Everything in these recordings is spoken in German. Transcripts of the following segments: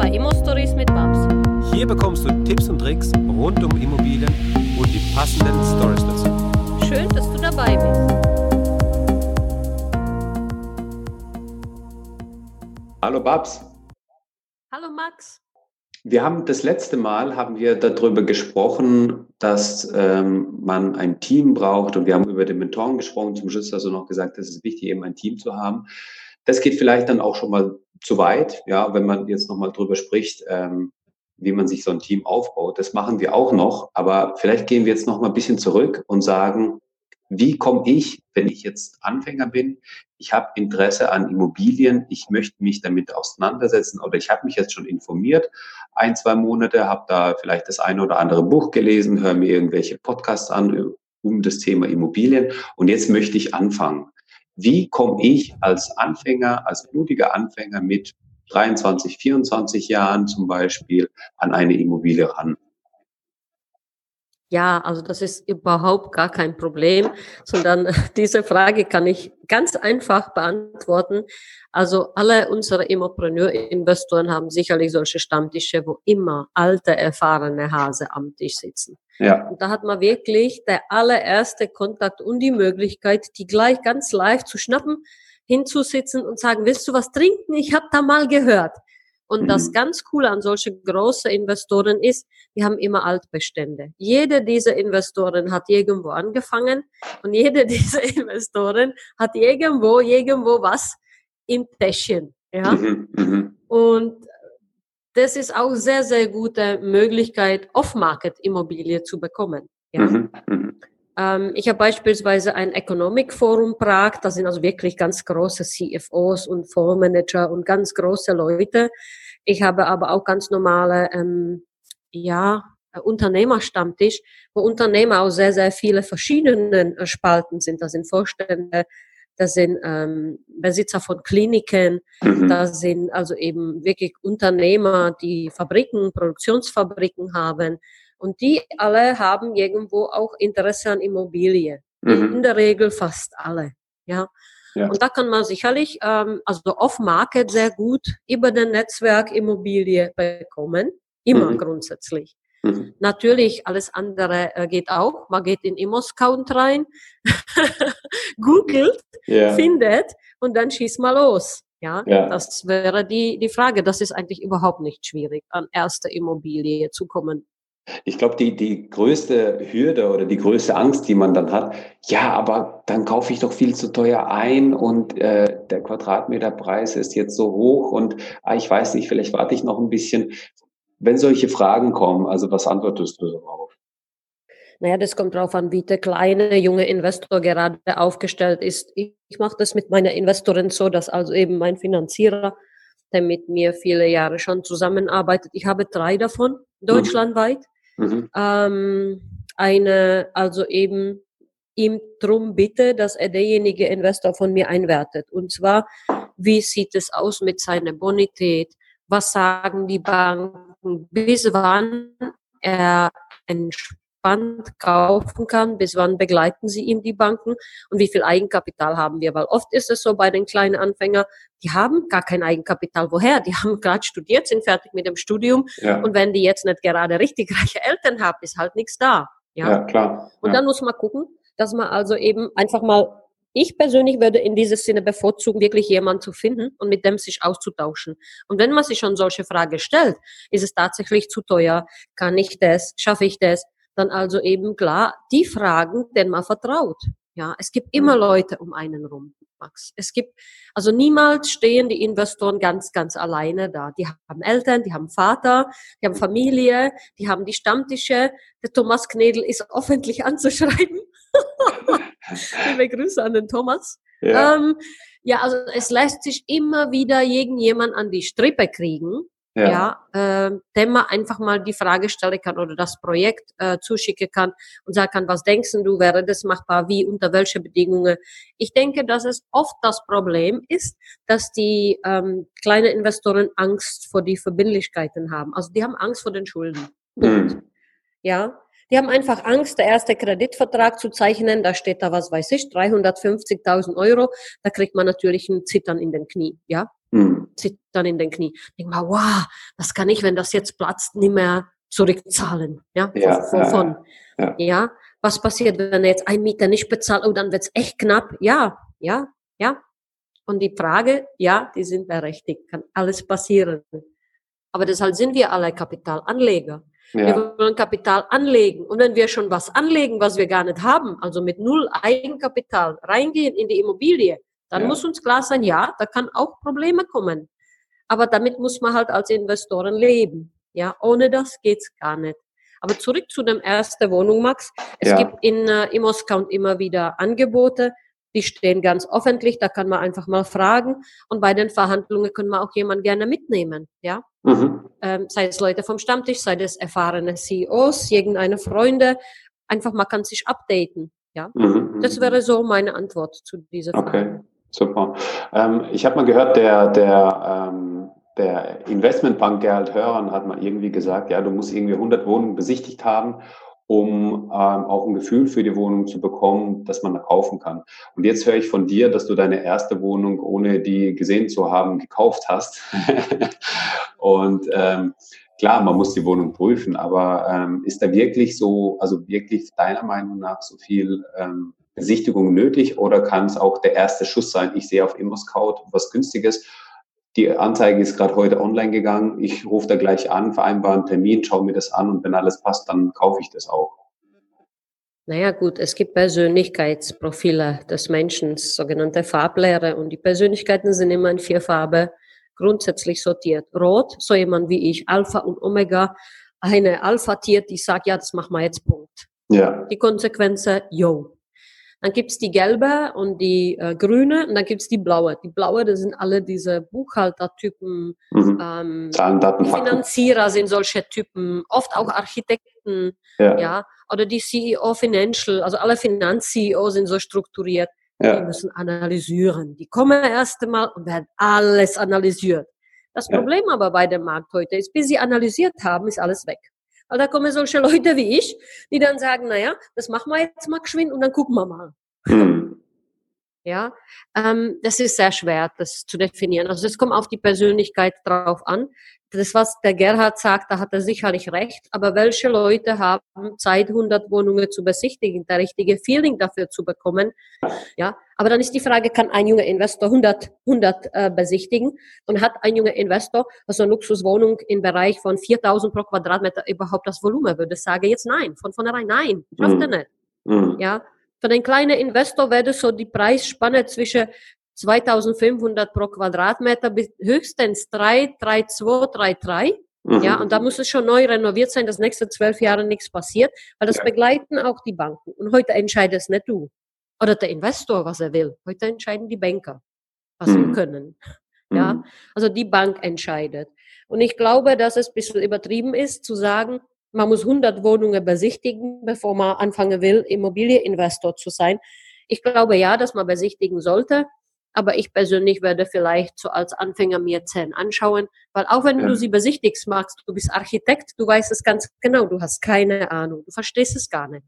bei Immo Stories mit Babs. Hier bekommst du Tipps und Tricks rund um Immobilien und die passenden Stories dazu. Schön, dass du dabei bist. Hallo Babs. Hallo Max. Wir haben das letzte Mal haben wir darüber gesprochen, dass ähm, man ein Team braucht und wir haben über den Mentoren gesprochen. Zum Schluss hast du noch gesagt, es ist wichtig, eben ein Team zu haben. Das geht vielleicht dann auch schon mal zu weit, ja, wenn man jetzt nochmal drüber spricht, ähm, wie man sich so ein Team aufbaut. Das machen wir auch noch, aber vielleicht gehen wir jetzt noch mal ein bisschen zurück und sagen, wie komme ich, wenn ich jetzt Anfänger bin, ich habe Interesse an Immobilien, ich möchte mich damit auseinandersetzen oder ich habe mich jetzt schon informiert, ein, zwei Monate, habe da vielleicht das eine oder andere Buch gelesen, höre mir irgendwelche Podcasts an um das Thema Immobilien und jetzt möchte ich anfangen wie komme ich als Anfänger, als blutiger Anfänger mit 23, 24 Jahren zum Beispiel an eine Immobilie ran? Ja, also das ist überhaupt gar kein Problem, sondern diese Frage kann ich ganz einfach beantworten. Also alle unsere Immopreneur-Investoren haben sicherlich solche Stammtische, wo immer alte, erfahrene Hase am Tisch sitzen. Ja. Und da hat man wirklich der allererste Kontakt und die Möglichkeit, die gleich ganz live zu schnappen, hinzusitzen und sagen, willst du was trinken? Ich habe da mal gehört. Und mhm. das ganz Coole an solche große Investoren ist, die haben immer Altbestände. Jede dieser Investoren hat irgendwo angefangen und jede dieser Investoren hat irgendwo, irgendwo was im Täschchen. Ja? Mhm. Mhm. Und das ist auch sehr, sehr gute Möglichkeit, Off-Market-Immobilie zu bekommen. Ja? Mhm. Mhm. Ähm, ich habe beispielsweise ein Economic Forum Prag, da sind also wirklich ganz große CFOs und Fondsmanager und ganz große Leute. Ich habe aber auch ganz normale, ähm, ja, Unternehmerstammtisch, wo Unternehmer aus sehr, sehr viele verschiedenen äh, Spalten sind. Da sind Vorstände, da sind ähm, Besitzer von Kliniken, mhm. da sind also eben wirklich Unternehmer, die Fabriken, Produktionsfabriken haben. Und die alle haben irgendwo auch Interesse an Immobilie. Mhm. In der Regel fast alle. Ja. Ja. Und da kann man sicherlich, ähm, also off-market sehr gut über den Netzwerk Immobilie bekommen. Immer mhm. grundsätzlich. Mhm. Natürlich, alles andere äh, geht auch. Man geht in Immoscount rein, googelt, yeah. findet und dann schießt mal los. Ja, ja, das wäre die, die Frage. Das ist eigentlich überhaupt nicht schwierig, an erste Immobilie zu kommen. Ich glaube, die, die größte Hürde oder die größte Angst, die man dann hat, ja, aber dann kaufe ich doch viel zu teuer ein und äh, der Quadratmeterpreis ist jetzt so hoch und ah, ich weiß nicht, vielleicht warte ich noch ein bisschen. Wenn solche Fragen kommen, also was antwortest du darauf? Naja, das kommt drauf an, wie der kleine, junge Investor gerade aufgestellt ist. Ich, ich mache das mit meiner Investorin so, dass also eben mein Finanzierer, der mit mir viele Jahre schon zusammenarbeitet, ich habe drei davon, mhm. deutschlandweit. Mhm. Ähm, eine, also eben ihm drum bitte, dass er derjenige Investor von mir einwertet. Und zwar, wie sieht es aus mit seiner Bonität? Was sagen die Banken? Bis wann er entspannt kaufen kann? Bis wann begleiten sie ihm die Banken? Und wie viel Eigenkapital haben wir? Weil oft ist es so bei den kleinen Anfängern, die haben gar kein Eigenkapital. Woher? Die haben gerade studiert, sind fertig mit dem Studium. Ja. Und wenn die jetzt nicht gerade richtig reiche Eltern haben, ist halt nichts da. Ja, ja klar. Und dann muss man gucken, dass man also eben einfach mal ich persönlich würde in dieser Sinne bevorzugen, wirklich jemanden zu finden und mit dem sich auszutauschen. Und wenn man sich schon solche Fragen stellt, ist es tatsächlich zu teuer? Kann ich das? Schaffe ich das? Dann also eben klar, die Fragen, denen man vertraut. Ja, es gibt immer mhm. Leute um einen rum, Max. Es gibt, also niemals stehen die Investoren ganz, ganz alleine da. Die haben Eltern, die haben Vater, die haben Familie, die haben die Stammtische. Der Thomas Knedel ist öffentlich anzuschreiben. Liebe Grüße an den Thomas. Ja. Ähm, ja, also es lässt sich immer wieder irgendjemand an die Strippe kriegen, ja, ja äh, dem man einfach mal die Frage stellen kann oder das Projekt äh, zuschicken kann und sagen kann, was denkst du, wäre das machbar, wie, unter welche Bedingungen. Ich denke, dass es oft das Problem ist, dass die ähm, kleinen Investoren Angst vor die Verbindlichkeiten haben. Also die haben Angst vor den Schulden. Mhm. Ja, die haben einfach Angst, der erste Kreditvertrag zu zeichnen. Da steht da, was weiß ich, 350.000 Euro. Da kriegt man natürlich ein Zittern in den Knie, ja. Mhm. Zittern in den Knie. Denk mal, wow, das kann ich, wenn das jetzt platzt, nicht mehr zurückzahlen. Ja, ja, von, ja, ja. ja, was passiert, wenn er jetzt ein Mieter nicht bezahlt? Oh, dann wird's echt knapp. Ja, ja, ja. Und die Frage, ja, die sind berechtigt, kann alles passieren. Aber deshalb sind wir alle Kapitalanleger. Ja. Wir wollen Kapital anlegen. Und wenn wir schon was anlegen, was wir gar nicht haben, also mit null Eigenkapital reingehen in die Immobilie, dann ja. muss uns klar sein, ja, da kann auch Probleme kommen. Aber damit muss man halt als Investoren leben. Ja, ohne das geht's gar nicht. Aber zurück zu dem ersten Wohnung, Max. Es ja. gibt in äh, Immoscount immer wieder Angebote. Die stehen ganz öffentlich, da kann man einfach mal fragen. Und bei den Verhandlungen können wir auch jemanden gerne mitnehmen, ja. Mhm. Ähm, sei es Leute vom Stammtisch, sei es erfahrene CEOs, irgendeine Freunde. Einfach, man kann sich updaten, ja. Mhm. Das wäre so meine Antwort zu dieser Frage. Okay, super. Ähm, ich habe mal gehört, der, der, ähm, der Investmentbank Gerhard Hörern hat mal irgendwie gesagt, ja, du musst irgendwie 100 Wohnungen besichtigt haben, um ähm, auch ein Gefühl für die Wohnung zu bekommen, dass man kaufen kann. Und jetzt höre ich von dir, dass du deine erste Wohnung, ohne die gesehen zu haben, gekauft hast. und ähm, klar, man muss die Wohnung prüfen, aber ähm, ist da wirklich so, also wirklich deiner Meinung nach so viel ähm, Besichtigung nötig oder kann es auch der erste Schuss sein? Ich sehe auf ImmoScout was Günstiges die Anzeige ist gerade heute online gegangen. Ich rufe da gleich an, vereinbare einen Termin, schaue mir das an und wenn alles passt, dann kaufe ich das auch. Naja gut, es gibt Persönlichkeitsprofile des Menschen, sogenannte Farblehre und die Persönlichkeiten sind immer in vier Farben grundsätzlich sortiert. Rot, so jemand wie ich, Alpha und Omega, eine Alpha-Tier, die sagt, ja, das machen wir jetzt Punkt. Ja. Die Konsequenzen, yo, dann gibt's die gelbe und die äh, grüne und dann gibt's die blaue. Die blaue, das sind alle diese Buchhaltertypen, mhm. ähm, Zahlen, Daten, Finanzierer sind solche Typen, oft auch Architekten, ja. ja, oder die CEO Financial, also alle Finanz-CEO sind so strukturiert. Ja. Die müssen analysieren. Die kommen erst einmal und werden alles analysiert. Das ja. Problem aber bei dem Markt heute ist, bis sie analysiert haben, ist alles weg. Weil da kommen solche Leute wie ich, die dann sagen, naja, das machen wir jetzt mal geschwind und dann gucken wir mal. Hm. Ja, ähm, das ist sehr schwer, das zu definieren. Also es kommt auf die Persönlichkeit drauf an das, was der Gerhard sagt, da hat er sicherlich recht. Aber welche Leute haben Zeit, 100 Wohnungen zu besichtigen, der richtige Feeling dafür zu bekommen? Ja, aber dann ist die Frage, kann ein junger Investor 100, 100 äh, besichtigen? Und hat ein junger Investor, also eine Luxuswohnung im Bereich von 4000 pro Quadratmeter überhaupt das Volumen? Würde ich sagen, jetzt nein, von vornherein nein, schafft mhm. er nicht. Mhm. Ja, für den kleinen Investor wäre so die Preisspanne zwischen 2500 pro Quadratmeter bis höchstens 3, 3, 2, 3, 3. Mhm. Ja, und da muss es schon neu renoviert sein, dass nächste zwölf Jahre nichts passiert, weil das ja. begleiten auch die Banken. Und heute entscheidet es nicht du oder der Investor, was er will. Heute entscheiden die Banker, was mhm. sie können. Ja, mhm. also die Bank entscheidet. Und ich glaube, dass es ein bisschen übertrieben ist, zu sagen, man muss 100 Wohnungen besichtigen, bevor man anfangen will, Immobilieninvestor zu sein. Ich glaube ja, dass man besichtigen sollte. Aber ich persönlich werde vielleicht so als Anfänger mir zehn anschauen, weil auch wenn ja. du sie besichtigst magst, du bist Architekt, du weißt es ganz genau, du hast keine Ahnung, du verstehst es gar nicht.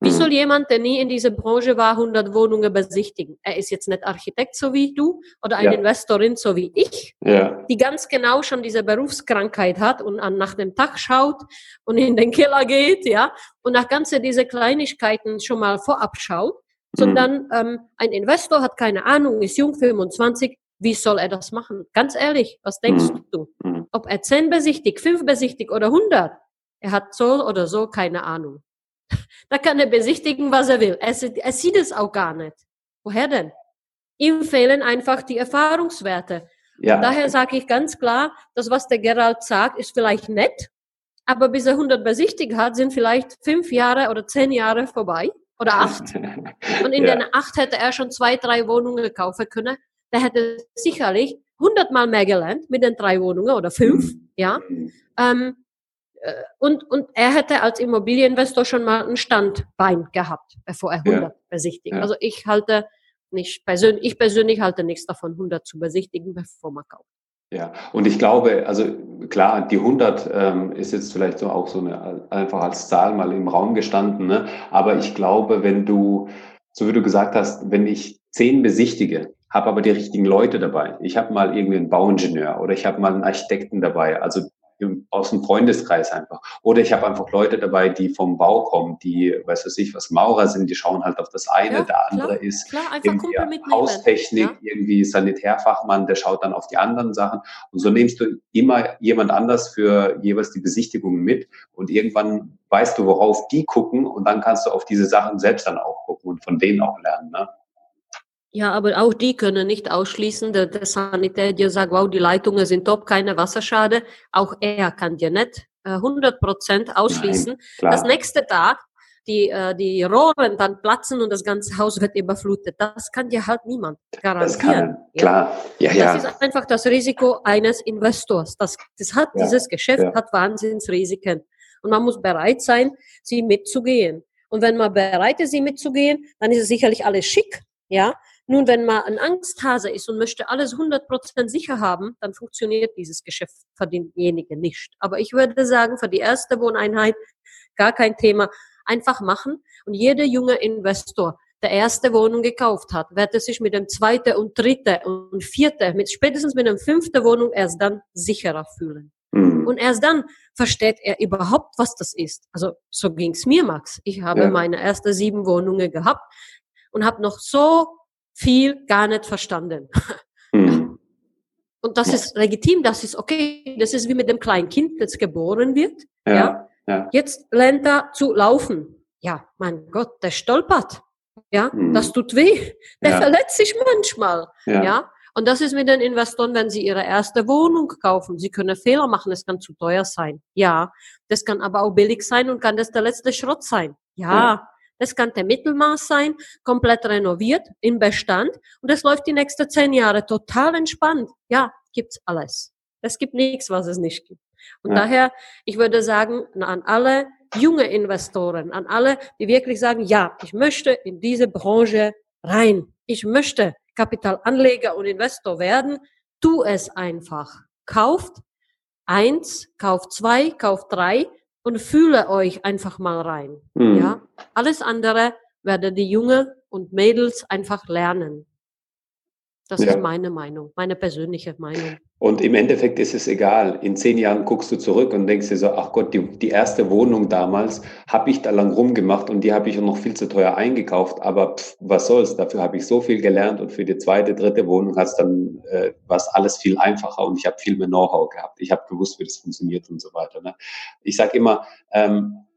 Wie mhm. soll jemand, der nie in dieser Branche war, 100 Wohnungen besichtigen? Er ist jetzt nicht Architekt so wie du oder eine ja. Investorin so wie ich, ja. die ganz genau schon diese Berufskrankheit hat und an, nach dem Tag schaut und in den Keller geht, ja, und nach ganze diese Kleinigkeiten schon mal vorab schaut sondern mhm. ähm, ein Investor hat keine Ahnung, ist jung, 25, wie soll er das machen? Ganz ehrlich, was denkst mhm. du? Mhm. Ob er 10 besichtigt, 5 besichtigt oder 100, er hat so oder so keine Ahnung. Da kann er besichtigen, was er will. Er, er sieht es auch gar nicht. Woher denn? Ihm fehlen einfach die Erfahrungswerte. Ja. Und daher sage ich ganz klar, das, was der Gerald sagt, ist vielleicht nett, aber bis er 100 besichtigt hat, sind vielleicht fünf Jahre oder zehn Jahre vorbei oder acht. Und in ja. den acht hätte er schon zwei, drei Wohnungen kaufen können. Der hätte sicherlich hundertmal mehr gelernt mit den drei Wohnungen oder fünf, mhm. ja. Ähm, äh, und, und er hätte als Immobilieninvestor schon mal ein Standbein gehabt, bevor er 100 ja. besichtigt. Ja. Also ich halte nicht persönlich, ich persönlich halte nichts davon, 100 zu besichtigen, bevor man kauft. Ja, und ich glaube, also klar, die 100 ähm, ist jetzt vielleicht so auch so eine, einfach als Zahl mal im Raum gestanden, ne? aber ich glaube, wenn du, so wie du gesagt hast, wenn ich zehn besichtige, habe aber die richtigen Leute dabei. Ich habe mal irgendwie einen Bauingenieur oder ich habe mal einen Architekten dabei. Also aus dem Freundeskreis einfach. Oder ich habe einfach Leute dabei, die vom Bau kommen, die, weiß was ich, was Maurer sind, die schauen halt auf das eine, ja, der andere klar, ist klar, irgendwie Haustechnik, ja. irgendwie Sanitärfachmann, der schaut dann auf die anderen Sachen. Und so nimmst du immer jemand anders für jeweils die Besichtigungen mit und irgendwann weißt du, worauf die gucken und dann kannst du auf diese Sachen selbst dann auch gucken und von denen auch lernen. Ne? Ja, aber auch die können nicht ausschließen. Der, der Sanitär dir sagt, wow, die Leitungen sind top, keine Wasserschade. Auch er kann dir nicht äh, 100 Prozent ausschließen. Nein, das nächste Tag die, äh, die Rohren dann platzen und das ganze Haus wird überflutet. Das kann dir halt niemand garantieren. Das kann, ja? klar. Ja, ja. Das ist einfach das Risiko eines Investors. Das, das hat, ja, dieses Geschäft ja. hat Wahnsinnsrisiken. Und man muss bereit sein, sie mitzugehen. Und wenn man bereit ist, sie mitzugehen, dann ist es sicherlich alles schick. Ja, nun, wenn man ein Angsthase ist und möchte alles 100% sicher haben, dann funktioniert dieses Geschäft für denjenigen nicht. Aber ich würde sagen, für die erste Wohneinheit gar kein Thema. Einfach machen. Und jeder junge Investor, der erste Wohnung gekauft hat, wird es sich mit dem zweiten und dritten und vierten, mit spätestens mit dem fünften Wohnung erst dann sicherer fühlen. Mhm. Und erst dann versteht er überhaupt, was das ist. Also so ging's mir, Max. Ich habe ja. meine ersten sieben Wohnungen gehabt und habe noch so viel gar nicht verstanden. Mhm. Und das ist legitim, das ist okay. Das ist wie mit dem kleinen Kind, das geboren wird. Ja, ja. ja. Jetzt lernt er zu laufen. Ja, mein Gott, der stolpert. Ja, mhm. das tut weh. Der verletzt sich manchmal. Ja. ja. Und das ist mit den Investoren, wenn sie ihre erste Wohnung kaufen. Sie können Fehler machen, es kann zu teuer sein. Ja. Das kann aber auch billig sein und kann das der letzte Schrott sein. Ja. Das kann der Mittelmaß sein, komplett renoviert, im Bestand. Und das läuft die nächsten zehn Jahre total entspannt. Ja, gibt's alles. Es gibt nichts, was es nicht gibt. Und ja. daher, ich würde sagen, an alle junge Investoren, an alle, die wirklich sagen, ja, ich möchte in diese Branche rein. Ich möchte Kapitalanleger und Investor werden. Tu es einfach. Kauft eins, kauft zwei, kauft drei und fühle euch einfach mal rein. Mhm. Ja, alles andere werden die Junge und Mädels einfach lernen. Das ja. ist meine Meinung, meine persönliche Meinung. Und im Endeffekt ist es egal. In zehn Jahren guckst du zurück und denkst dir so, ach Gott, die, die erste Wohnung damals habe ich da lang rumgemacht und die habe ich noch viel zu teuer eingekauft. Aber pff, was soll's, dafür habe ich so viel gelernt und für die zweite, dritte Wohnung hat's dann äh, was alles viel einfacher und ich habe viel mehr Know-how gehabt. Ich habe gewusst, wie das funktioniert und so weiter. Ne? Ich sage immer, ähm,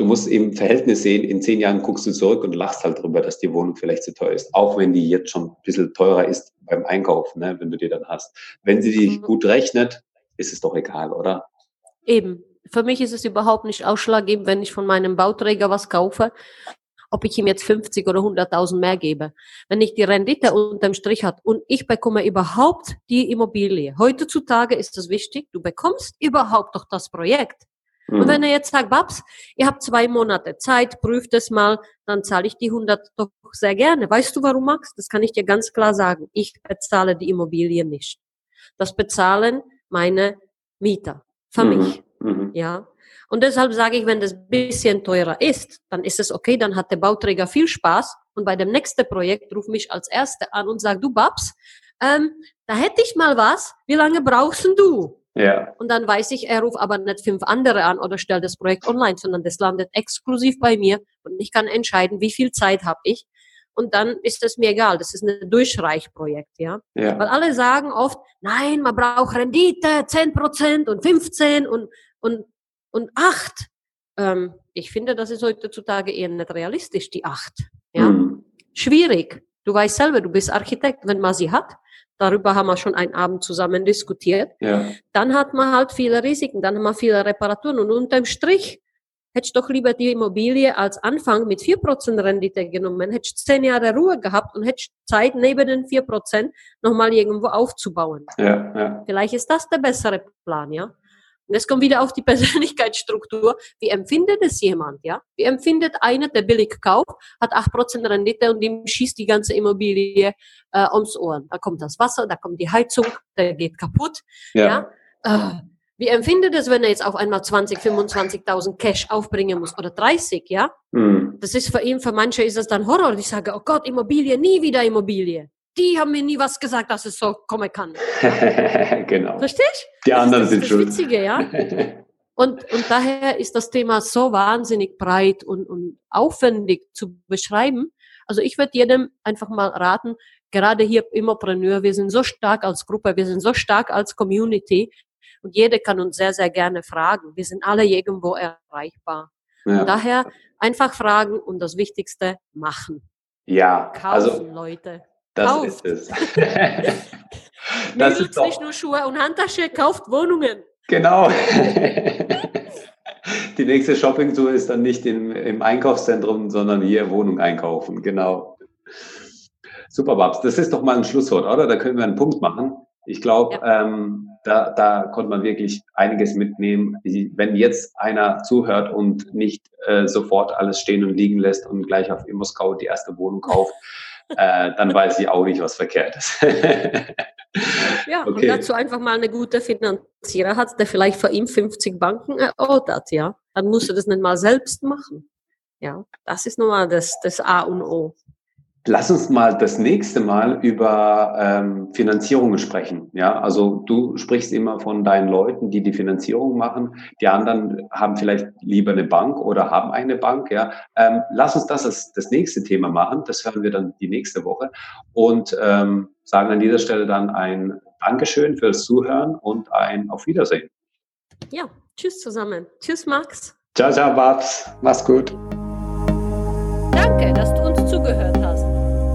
du musst im Verhältnis sehen, in zehn Jahren guckst du zurück und lachst halt drüber, dass die Wohnung vielleicht zu teuer ist. Auch wenn die jetzt schon ein bisschen teurer ist beim Einkaufen, ne, wenn du die dann hast. Wenn sie dich mhm. gut rechnet, ist es doch egal, oder? Eben. Für mich ist es überhaupt nicht ausschlaggebend, wenn ich von meinem Bauträger was kaufe, ob ich ihm jetzt 50 oder 100.000 mehr gebe. Wenn ich die Rendite unterm Strich hat und ich bekomme überhaupt die Immobilie. Heutzutage ist es wichtig, du bekommst überhaupt doch das Projekt. Und wenn mhm. er jetzt sagt, Babs, ihr habt zwei Monate Zeit, prüft es mal, dann zahle ich die 100 doch sehr gerne. Weißt du, warum, Max? Das kann ich dir ganz klar sagen. Ich bezahle die Immobilie nicht. Das bezahlen meine Mieter für mhm. mich. Mhm. Ja. Und deshalb sage ich, wenn das bisschen teurer ist, dann ist es okay, dann hat der Bauträger viel Spaß und bei dem nächsten Projekt ruf mich als Erste an und sag, du Babs, ähm, da hätte ich mal was, wie lange brauchst du? Ja. Und dann weiß ich, er ruft aber nicht fünf andere an oder stellt das Projekt online, sondern das landet exklusiv bei mir und ich kann entscheiden, wie viel Zeit habe ich. Und dann ist es mir egal. Das ist ein Durchreichprojekt, ja? ja. Weil alle sagen oft, nein, man braucht Rendite, 10 Prozent und 15 und, und, und 8. Ähm, ich finde, das ist heutzutage eher nicht realistisch, die 8. Ja? Mhm. Schwierig. Du weißt selber, du bist Architekt. Wenn man sie hat, darüber haben wir schon einen Abend zusammen diskutiert, ja. dann hat man halt viele Risiken, dann haben wir viele Reparaturen und unterm Strich hättest doch lieber die Immobilie als Anfang mit 4% Rendite genommen, hättest zehn Jahre Ruhe gehabt und hättest Zeit, neben den 4% nochmal irgendwo aufzubauen. Ja, ja. Vielleicht ist das der bessere Plan, ja. Und es kommt wieder auf die Persönlichkeitsstruktur. Wie empfindet es jemand, ja? Wie empfindet einer, der billig kauft, hat 8% Rendite und ihm schießt die ganze Immobilie äh, ums Ohren. Da kommt das Wasser, da kommt die Heizung, der geht kaputt, ja? ja? Äh, wie empfindet es, wenn er jetzt auf einmal 20, 25.000 Cash aufbringen muss oder 30, ja? Mhm. Das ist für ihn, für manche ist das dann Horror. Ich sage, oh Gott, Immobilie, nie wieder Immobilie. Die haben mir nie was gesagt, dass es so kommen kann. genau. Verstehst? Die anderen das sind ist das schuld. Witzige, ja. Und, und daher ist das Thema so wahnsinnig breit und, und aufwendig zu beschreiben. Also ich würde jedem einfach mal raten, gerade hier Immopreneur, wir sind so stark als Gruppe, wir sind so stark als Community und jeder kann uns sehr, sehr gerne fragen. Wir sind alle irgendwo erreichbar. Ja. Und daher einfach fragen und das Wichtigste machen. ja, Kaufen, also Leute. Das kauft. ist es. das ist doch, nicht nur Schuhe und Handtasche, kauft Wohnungen. genau. Die nächste Shoppingtour ist dann nicht im, im Einkaufszentrum, sondern hier Wohnung einkaufen. Genau. Super, Babs. Das ist doch mal ein Schlusswort, oder? Da können wir einen Punkt machen. Ich glaube, ähm, da, da konnte man wirklich einiges mitnehmen. Wenn jetzt einer zuhört und nicht äh, sofort alles stehen und liegen lässt und gleich auf ImmoScout die erste Wohnung kauft, äh, dann weiß ich auch nicht, was verkehrt ist. Ja, und Okay. dazu einfach mal eine gute Finanzierer hat, der vielleicht für ihn 50 Banken erordert, ja. Dann musst du das nicht mal selbst machen. Ja, das ist nun mal das, das A und O. Lass uns mal das nächste Mal über ähm, Finanzierungen sprechen. Ja, also du sprichst immer von deinen Leuten, die die Finanzierung machen. Die anderen haben vielleicht lieber eine Bank oder haben eine Bank. Ja, ähm, lass uns das als das nächste Thema machen. Das hören wir dann die nächste Woche und ähm, sagen an dieser Stelle dann ein Dankeschön fürs Zuhören und ein Auf Wiedersehen. Ja, tschüss zusammen. Tschüss, Max. Ciao, ciao, Babs. Mach's gut. Danke, dass du uns zugehört hast.